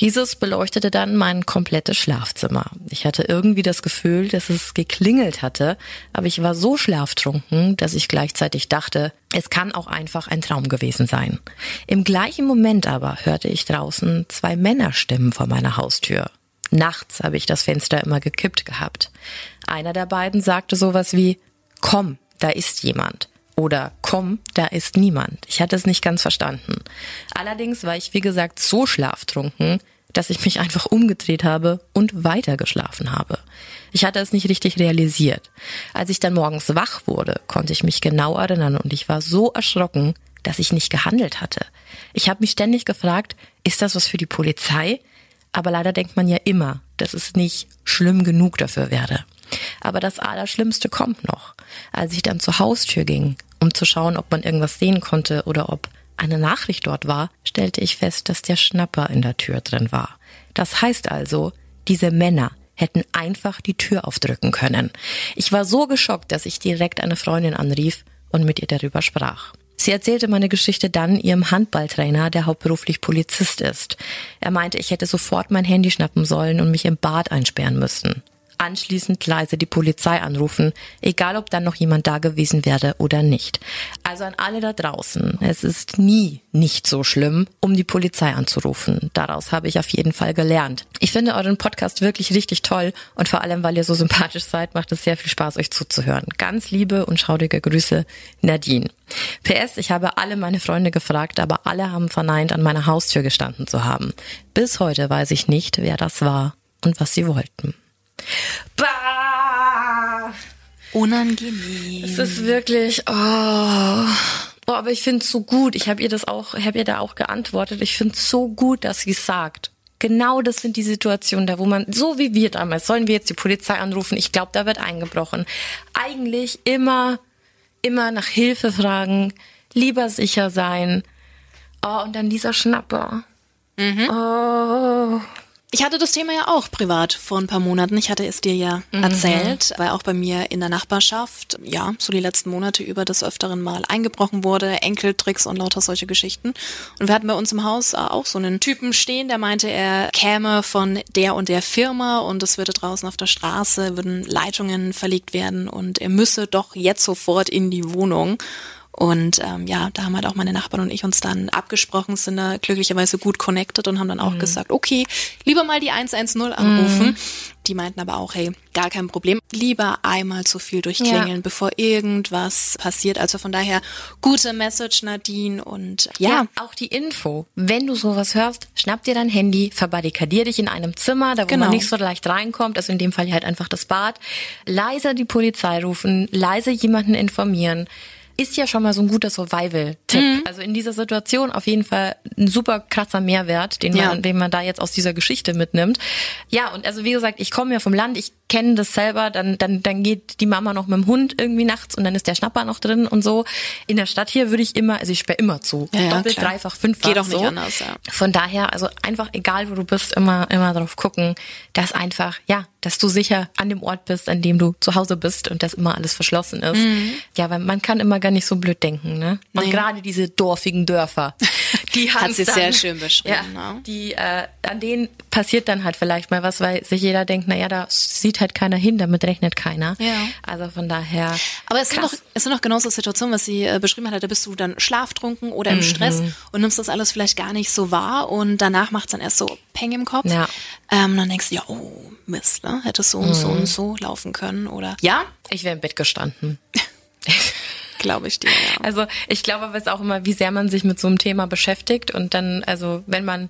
Dieses beleuchtete dann mein komplettes Schlafzimmer. Ich hatte irgendwie das Gefühl, dass es geklingelt hatte, aber ich war so schlaftrunken, dass ich gleichzeitig dachte, es kann auch einfach ein Traum gewesen sein. Im gleichen Moment aber hörte ich draußen zwei Männerstimmen vor meiner Haustür. Nachts habe ich das Fenster immer gekippt gehabt. Einer der beiden sagte sowas wie, komm, da ist jemand. Oder komm, da ist niemand. Ich hatte es nicht ganz verstanden. Allerdings war ich, wie gesagt, so schlaftrunken, dass ich mich einfach umgedreht habe und weitergeschlafen habe. Ich hatte es nicht richtig realisiert. Als ich dann morgens wach wurde, konnte ich mich genau erinnern und ich war so erschrocken, dass ich nicht gehandelt hatte. Ich habe mich ständig gefragt, ist das was für die Polizei? Aber leider denkt man ja immer, dass es nicht schlimm genug dafür wäre. Aber das Allerschlimmste kommt noch. Als ich dann zur Haustür ging, um zu schauen, ob man irgendwas sehen konnte oder ob eine Nachricht dort war, stellte ich fest, dass der Schnapper in der Tür drin war. Das heißt also, diese Männer hätten einfach die Tür aufdrücken können. Ich war so geschockt, dass ich direkt eine Freundin anrief und mit ihr darüber sprach. Sie erzählte meine Geschichte dann ihrem Handballtrainer, der hauptberuflich Polizist ist. Er meinte, ich hätte sofort mein Handy schnappen sollen und mich im Bad einsperren müssen anschließend leise die Polizei anrufen, egal ob dann noch jemand da gewesen wäre oder nicht. Also an alle da draußen, es ist nie nicht so schlimm, um die Polizei anzurufen. Daraus habe ich auf jeden Fall gelernt. Ich finde euren Podcast wirklich richtig toll und vor allem, weil ihr so sympathisch seid, macht es sehr viel Spaß, euch zuzuhören. Ganz liebe und schaudige Grüße, Nadine. PS, ich habe alle meine Freunde gefragt, aber alle haben verneint, an meiner Haustür gestanden zu haben. Bis heute weiß ich nicht, wer das war und was sie wollten. Bah! Unangenehm. Es ist wirklich, oh. Oh, aber ich finde es so gut. Ich habe ihr das auch, habe ihr da auch geantwortet. Ich finde es so gut, dass sie es sagt. Genau das sind die Situationen da, wo man, so wie wir damals, sollen wir jetzt die Polizei anrufen? Ich glaube, da wird eingebrochen. Eigentlich immer, immer nach Hilfe fragen, lieber sicher sein. Oh, und dann dieser Schnapper. Mhm. Oh. Ich hatte das Thema ja auch privat vor ein paar Monaten. Ich hatte es dir ja mhm. erzählt, weil auch bei mir in der Nachbarschaft, ja, so die letzten Monate über des Öfteren mal eingebrochen wurde, Enkeltricks und lauter solche Geschichten. Und wir hatten bei uns im Haus äh, auch so einen Typen stehen, der meinte, er käme von der und der Firma und es würde draußen auf der Straße, würden Leitungen verlegt werden und er müsse doch jetzt sofort in die Wohnung. Und ähm, ja, da haben halt auch meine Nachbarn und ich uns dann abgesprochen, sind da glücklicherweise gut connected und haben dann auch mhm. gesagt, okay, lieber mal die 110 anrufen. Mhm. Die meinten aber auch, hey, gar kein Problem. Lieber einmal zu viel durchklingeln, ja. bevor irgendwas passiert. Also von daher, gute Message, Nadine. Und ja. ja. Auch die Info. Wenn du sowas hörst, schnapp dir dein Handy, verbarrikadier dich in einem Zimmer, da wo genau. man nicht so leicht reinkommt. Also in dem Fall halt einfach das Bad. Leise die Polizei rufen, leise jemanden informieren ist ja schon mal so ein guter Survival-Tipp. Mhm. Also in dieser Situation auf jeden Fall ein super krasser Mehrwert, den man, ja. den man da jetzt aus dieser Geschichte mitnimmt. Ja, und also wie gesagt, ich komme ja vom Land, ich kenne das selber, dann, dann, dann geht die Mama noch mit dem Hund irgendwie nachts und dann ist der Schnapper noch drin und so. In der Stadt hier würde ich immer, also ich sperre immer zu. Ja, Doppelt, klar. dreifach, fünffach. Geht auch nicht so. anders, ja. Von daher, also einfach egal wo du bist, immer, immer drauf gucken, dass einfach, ja, dass du sicher an dem Ort bist, an dem du zu Hause bist und dass immer alles verschlossen ist. Mhm. Ja, weil man kann immer gar nicht so blöd denken, ne? Und nee. gerade diese dorfigen Dörfer, <laughs> die hat sie sehr schön beschrieben. Ja, ne? Die, äh, an denen passiert dann halt vielleicht mal was, weil sich jeder denkt, naja, da sieht halt keiner hin, damit rechnet keiner. Ja. Also von daher. Aber es sind doch, es sind doch genauso Situationen, was sie äh, beschrieben hat, da bist du dann schlaftrunken oder im mhm. Stress und nimmst das alles vielleicht gar nicht so wahr und danach macht es dann erst so Peng im Kopf. Ja. Ähm, dann denkst du, ja, oh, Mist, ne? Hätte so und so und mhm. so laufen können oder. Ja? Ich wäre im Bett gestanden. <laughs> glaube ich dir. Ja. Also ich glaube aber es auch immer, wie sehr man sich mit so einem Thema beschäftigt und dann, also wenn man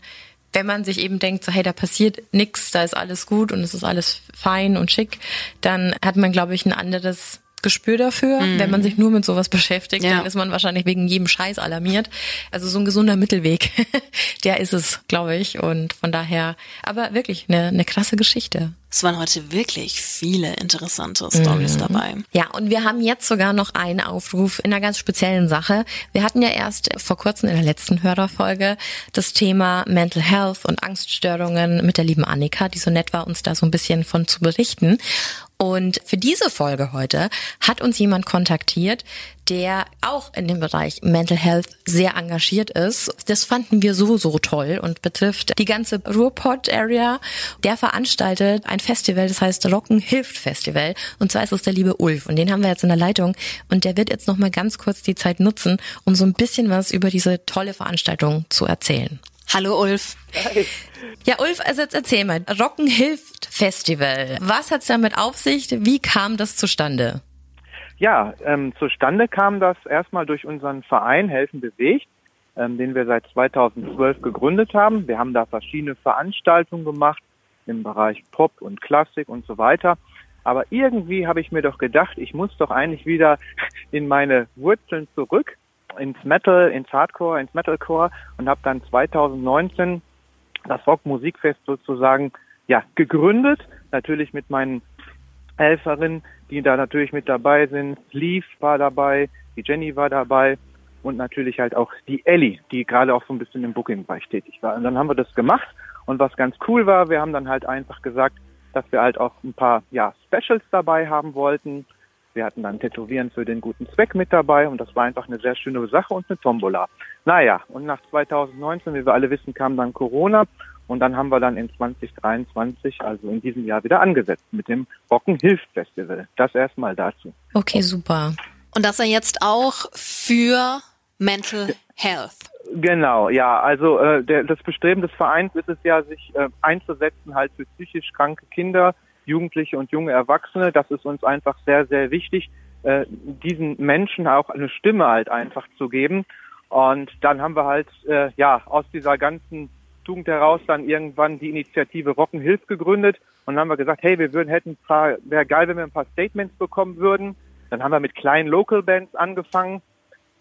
wenn man sich eben denkt, so hey, da passiert nichts, da ist alles gut und es ist alles fein und schick, dann hat man, glaube ich, ein anderes Gespür dafür. Mhm. Wenn man sich nur mit sowas beschäftigt, ja. dann ist man wahrscheinlich wegen jedem Scheiß alarmiert. Also so ein gesunder Mittelweg, <laughs> der ist es, glaube ich. Und von daher, aber wirklich eine, eine krasse Geschichte. Es waren heute wirklich viele interessante Stories mhm. dabei. Ja, und wir haben jetzt sogar noch einen Aufruf in einer ganz speziellen Sache. Wir hatten ja erst vor kurzem in der letzten Hörerfolge das Thema Mental Health und Angststörungen mit der lieben Annika, die so nett war, uns da so ein bisschen von zu berichten. Und für diese Folge heute hat uns jemand kontaktiert, der auch in dem Bereich Mental Health sehr engagiert ist. Das fanden wir so, so toll und betrifft die ganze Ruhrpott-Area. Der veranstaltet ein Festival, das heißt Rocken hilft Festival. Und zwar ist es der liebe Ulf. Und den haben wir jetzt in der Leitung. Und der wird jetzt nochmal ganz kurz die Zeit nutzen, um so ein bisschen was über diese tolle Veranstaltung zu erzählen. Hallo Ulf. Hi. Ja, Ulf, also jetzt erzähl mal. Rocken hilft Festival. Was hat's damit auf sich? Wie kam das zustande? Ja, ähm, zustande kam das erstmal durch unseren Verein Helfen bewegt, ähm, den wir seit 2012 gegründet haben. Wir haben da verschiedene Veranstaltungen gemacht im Bereich Pop und Klassik und so weiter. Aber irgendwie habe ich mir doch gedacht, ich muss doch eigentlich wieder <laughs> in meine Wurzeln zurück, ins Metal, ins Hardcore, ins Metalcore und habe dann 2019 das Rock Musikfest sozusagen ja gegründet, natürlich mit meinen Helferinnen, die da natürlich mit dabei sind. Leaf war dabei, die Jenny war dabei und natürlich halt auch die Ellie, die gerade auch so ein bisschen im Booking-Bereich tätig war. Und dann haben wir das gemacht und was ganz cool war, wir haben dann halt einfach gesagt, dass wir halt auch ein paar ja, Specials dabei haben wollten. Wir hatten dann Tätowieren für den guten Zweck mit dabei und das war einfach eine sehr schöne Sache und eine Tombola. Naja, und nach 2019, wie wir alle wissen, kam dann Corona und dann haben wir dann in 2023, also in diesem Jahr, wieder angesetzt mit dem Rocken Hilft Festival. Das erstmal dazu. Okay, super. Und das er jetzt auch für Mental Health. Genau, ja. Also äh, der, das Bestreben des Vereins ist es ja, sich äh, einzusetzen halt für psychisch kranke Kinder, Jugendliche und junge Erwachsene. Das ist uns einfach sehr, sehr wichtig, äh, diesen Menschen auch eine Stimme halt einfach zu geben. Und dann haben wir halt äh, ja aus dieser ganzen Tugend heraus dann irgendwann die Initiative Rocken Hilf gegründet und haben wir gesagt, hey, wir würden hätten wäre geil, wenn wir ein paar Statements bekommen würden. Dann haben wir mit kleinen Local Bands angefangen.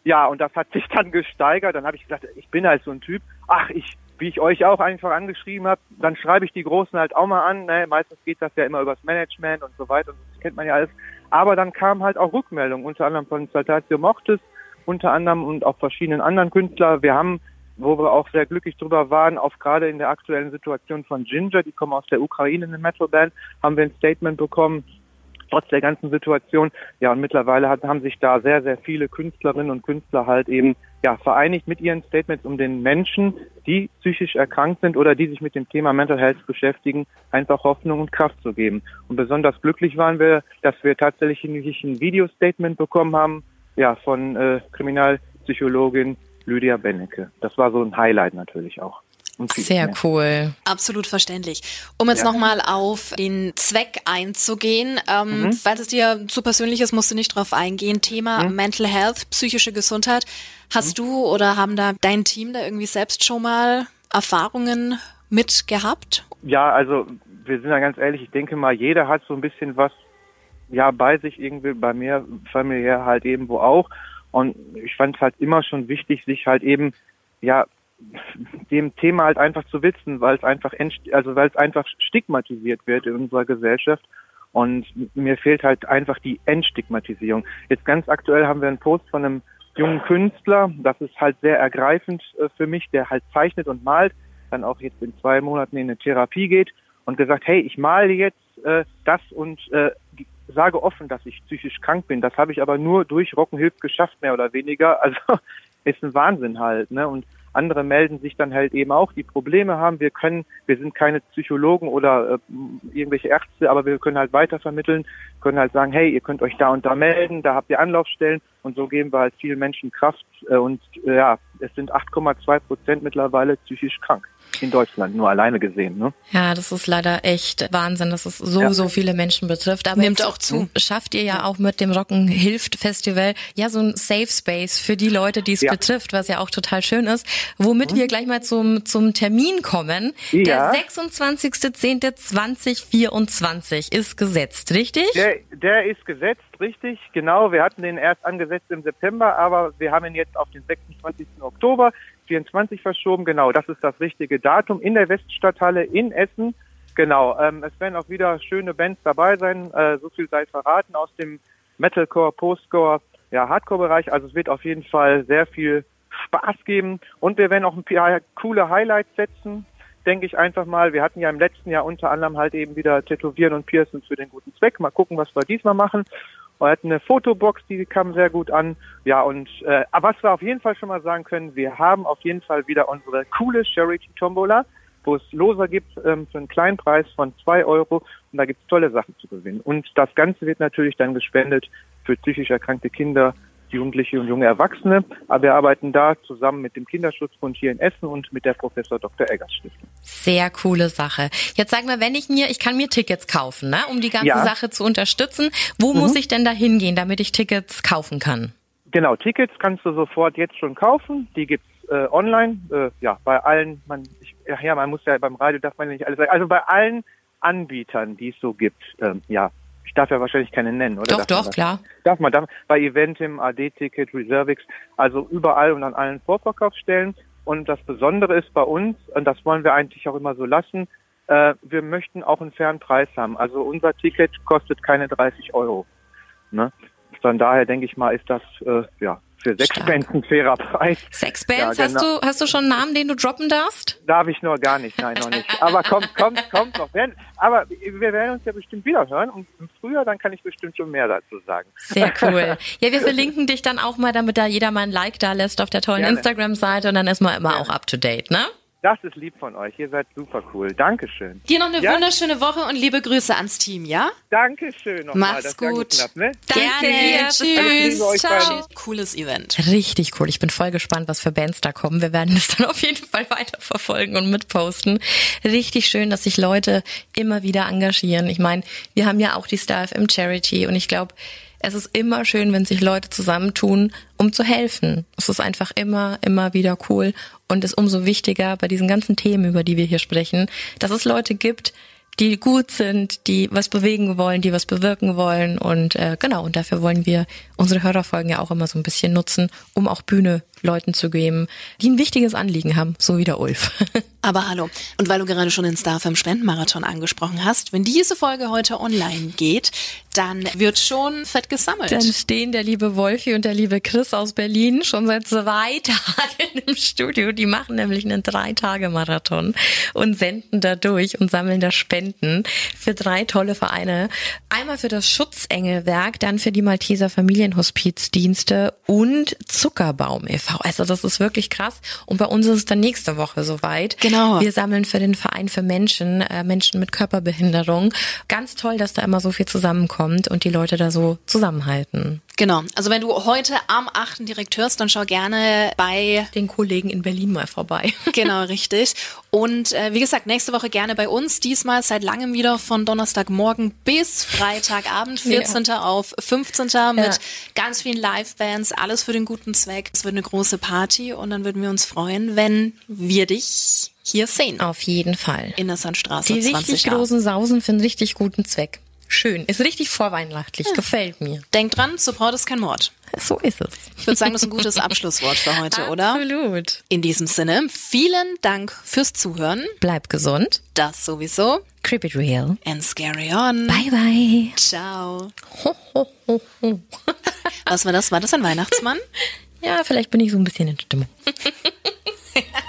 Ja, und das hat sich dann gesteigert. Dann habe ich gesagt, ich bin halt so ein Typ. Ach, ich, wie ich euch auch einfach angeschrieben habe, dann schreibe ich die Großen halt auch mal an. Ne? Meistens geht das ja immer übers Management und so weiter. Und das kennt man ja alles. Aber dann kam halt auch Rückmeldungen, unter anderem von Saltatio Mortis, unter anderem und auch verschiedenen anderen Künstlern. Wir haben wo wir auch sehr glücklich drüber waren, auch gerade in der aktuellen Situation von Ginger, die kommen aus der Ukraine, eine Metalband, haben wir ein Statement bekommen, trotz der ganzen Situation. Ja, und mittlerweile hat, haben sich da sehr, sehr viele Künstlerinnen und Künstler halt eben ja, vereinigt mit ihren Statements, um den Menschen, die psychisch erkrankt sind oder die sich mit dem Thema Mental Health beschäftigen, einfach Hoffnung und Kraft zu geben. Und besonders glücklich waren wir, dass wir tatsächlich ein Video-Statement bekommen haben, ja, von äh, Kriminalpsychologin Lydia Bennecke. Das war so ein Highlight natürlich auch. Sehr cool. Absolut verständlich. Um jetzt ja. nochmal auf den Zweck einzugehen, ähm, mhm. falls es dir zu persönlich ist, musst du nicht drauf eingehen. Thema mhm. Mental Health, psychische Gesundheit. Hast mhm. du oder haben da dein Team da irgendwie selbst schon mal Erfahrungen mit gehabt? Ja, also wir sind ja ganz ehrlich, ich denke mal, jeder hat so ein bisschen was ja bei sich irgendwie, bei mir familiär halt eben wo auch. Und ich fand es halt immer schon wichtig, sich halt eben, ja, dem Thema halt einfach zu wissen, weil es einfach, also weil es einfach stigmatisiert wird in unserer Gesellschaft. Und mir fehlt halt einfach die Entstigmatisierung. Jetzt ganz aktuell haben wir einen Post von einem jungen Künstler. Das ist halt sehr ergreifend äh, für mich, der halt zeichnet und malt, dann auch jetzt in zwei Monaten in eine Therapie geht und gesagt, hey, ich male jetzt äh, das und äh, sage offen, dass ich psychisch krank bin. Das habe ich aber nur durch Rockenhilf geschafft, mehr oder weniger. <laughs> Also ist ein Wahnsinn halt. Ne? Und andere melden sich dann halt eben auch, die Probleme haben. Wir können, wir sind keine Psychologen oder äh, irgendwelche Ärzte, aber wir können halt weitervermitteln, können halt sagen, hey, ihr könnt euch da und da melden, da habt ihr Anlaufstellen und so geben wir halt vielen Menschen Kraft. Äh, und äh, ja, es sind 8,2 Prozent mittlerweile psychisch krank. In Deutschland nur alleine gesehen. Ne? Ja, das ist leider echt Wahnsinn, dass es so, Ja. so viele Menschen betrifft. Aber Nimmt auch zu. Schafft ihr ja auch mit dem Rocken hilft Festival ja so ein Safe Space für die Leute, die es Ja. Mhm. betrifft, was ja auch total schön ist. Womit wir gleich mal zum, zum Termin kommen. Ja. Der 26.10.2024 ist gesetzt, richtig? Der, der ist gesetzt, richtig, genau. Wir hatten den erst angesetzt im September, aber wir haben ihn jetzt auf den 26. Oktober 24 verschoben. Genau, das ist das richtige Datum in der Weststadthalle in Essen. Genau, ähm, es werden auch wieder schöne Bands dabei sein. Äh, so viel sei verraten aus dem Metalcore, Postcore, ja, Hardcore-Bereich. Also es wird auf jeden Fall sehr viel Spaß geben und wir werden auch ein paar coole Highlights setzen, denke ich einfach mal. Wir hatten ja im letzten Jahr unter anderem halt eben wieder Tätowieren und Piercen für den guten Zweck. Mal gucken, was wir diesmal machen. Wir hatten eine Fotobox, die kam sehr gut an. Ja, und äh, was wir auf jeden Fall schon mal sagen können, wir haben auf jeden Fall wieder unsere coole Charity Tombola, wo es Loser gibt ähm, für einen kleinen Preis von zwei Euro und da gibt's tolle Sachen zu gewinnen. Und das Ganze wird natürlich dann gespendet für psychisch erkrankte Kinder, Jugendliche und junge Erwachsene. Aber wir arbeiten da zusammen mit dem Kinderschutzbund hier in Essen und mit der Professor Dr. Eggers Stiftung. Sehr coole Sache. Jetzt sag mal, wenn ich mir, ich kann mir Tickets kaufen, ne, um die ganze Ja. Sache zu unterstützen. Wo muss ich denn da hingehen, damit ich Tickets kaufen kann? Genau, Tickets kannst du sofort jetzt schon kaufen. Die gibt's äh, online, äh, ja, bei allen, man, ich, ja, ja, man muss ja beim Radio darf man nicht alles sagen. Also bei allen Anbietern, die es so gibt, ähm, ja, ich darf ja wahrscheinlich keine nennen, oder? Doch, Darf doch, klar. Darf man, darf, bei Eventim, AD-Ticket, Reservix, also überall und an allen Vorverkaufsstellen. Und das Besondere ist bei uns, und das wollen wir eigentlich auch immer so lassen, äh, wir möchten auch einen fairen Preis haben. Also unser Ticket kostet keine 30 Euro. Ne? Von daher denke ich mal, ist das äh, ja für. Bands ein fairer Preis. Sechs Bands, Ja, hast genau. du, hast du schon einen Namen, den du droppen darfst? Darf ich nur gar nicht, nein, noch nicht. Aber kommt, kommt, kommt noch. Aber wir werden uns ja bestimmt wieder hören und im Frühjahr, dann kann ich bestimmt schon mehr dazu sagen. Sehr cool. <laughs> Ja, wir verlinken dich dann auch mal, damit da jeder mal ein Like da lässt auf der tollen Gerne. Instagram-Seite und dann ist man immer auch up to date, ne? Das ist lieb von euch. Ihr seid super cool. Dankeschön. Dir noch eine Ja? wunderschöne Woche und liebe Grüße ans Team, ja? Dankeschön nochmal. Mach's gut. habt, ne? Danke euch Tschüss. beiden. Ciao. Cooles Event. Richtig cool. Ich bin voll gespannt, was für Bands da kommen. Wir werden <laughs> das dann auf jeden Fall weiterverfolgen und mitposten. Richtig schön, dass sich Leute immer wieder engagieren. Ich meine, wir haben ja auch die Star FM Charity und ich glaube, es ist immer schön, wenn sich Leute zusammentun, um zu helfen. Es ist einfach immer, immer wieder cool und ist umso wichtiger bei diesen ganzen Themen, über die wir hier sprechen, dass es Leute gibt, die gut sind, die was bewegen wollen, die was bewirken wollen und äh, genau und dafür wollen wir unsere Hörerfolgen ja auch immer so ein bisschen nutzen, um auch Bühne Leuten zu geben, die ein wichtiges Anliegen haben, so wie der Ulf. <laughs> Aber hallo, und weil du gerade schon den Star FM Spendenmarathon angesprochen hast, wenn diese Folge heute online geht, dann wird schon fett gesammelt. Dann stehen der liebe Wolfi und der liebe Chris aus Berlin schon seit zwei <laughs> Tagen im Studio. Die machen nämlich einen Drei-Tage-Marathon und senden da durch und sammeln da Spenden für drei tolle Vereine. Einmal für das Schutzengelwerk, dann für die Malteser Familienhospizdienste und Zuckerbaum e.V. Also das ist wirklich krass. Und bei uns ist es dann nächste Woche soweit. Genau. Wir sammeln für den Verein für Menschen, äh, Menschen mit Körperbehinderung. Ganz toll, dass da immer so viel zusammenkommt und die Leute da so zusammenhalten. Genau, also wenn du heute am 8. direkt hörst, dann schau gerne bei Den Kollegen in Berlin mal vorbei. <laughs> Genau, richtig. Und äh, wie gesagt, nächste Woche gerne bei uns. Diesmal seit langem wieder von Donnerstagmorgen bis Freitagabend, 14. auf 15. mit ganz vielen Live-Bands, alles für den guten Zweck. Es wird eine große Party und dann würden wir uns freuen, wenn wir dich hier sehen. Auf jeden Fall. In der Sandstraße Die 20 richtig großen Sausen für einen richtig guten Zweck. Schön. Ist richtig vorweihnachtlich. Gefällt mir. Denk dran, Support ist kein Mord. So ist es. Ich würde sagen, das ist ein gutes <laughs> Abschlusswort für heute, oder? Absolut. In diesem Sinne, vielen Dank fürs Zuhören. Bleib gesund. Das sowieso. Creep it real. And scary on. Bye bye. Ciao. Ho, ho, ho, ho. Was war das? War das ein Weihnachtsmann? <laughs> Ja, vielleicht bin ich so ein bisschen in Stimmung. <laughs>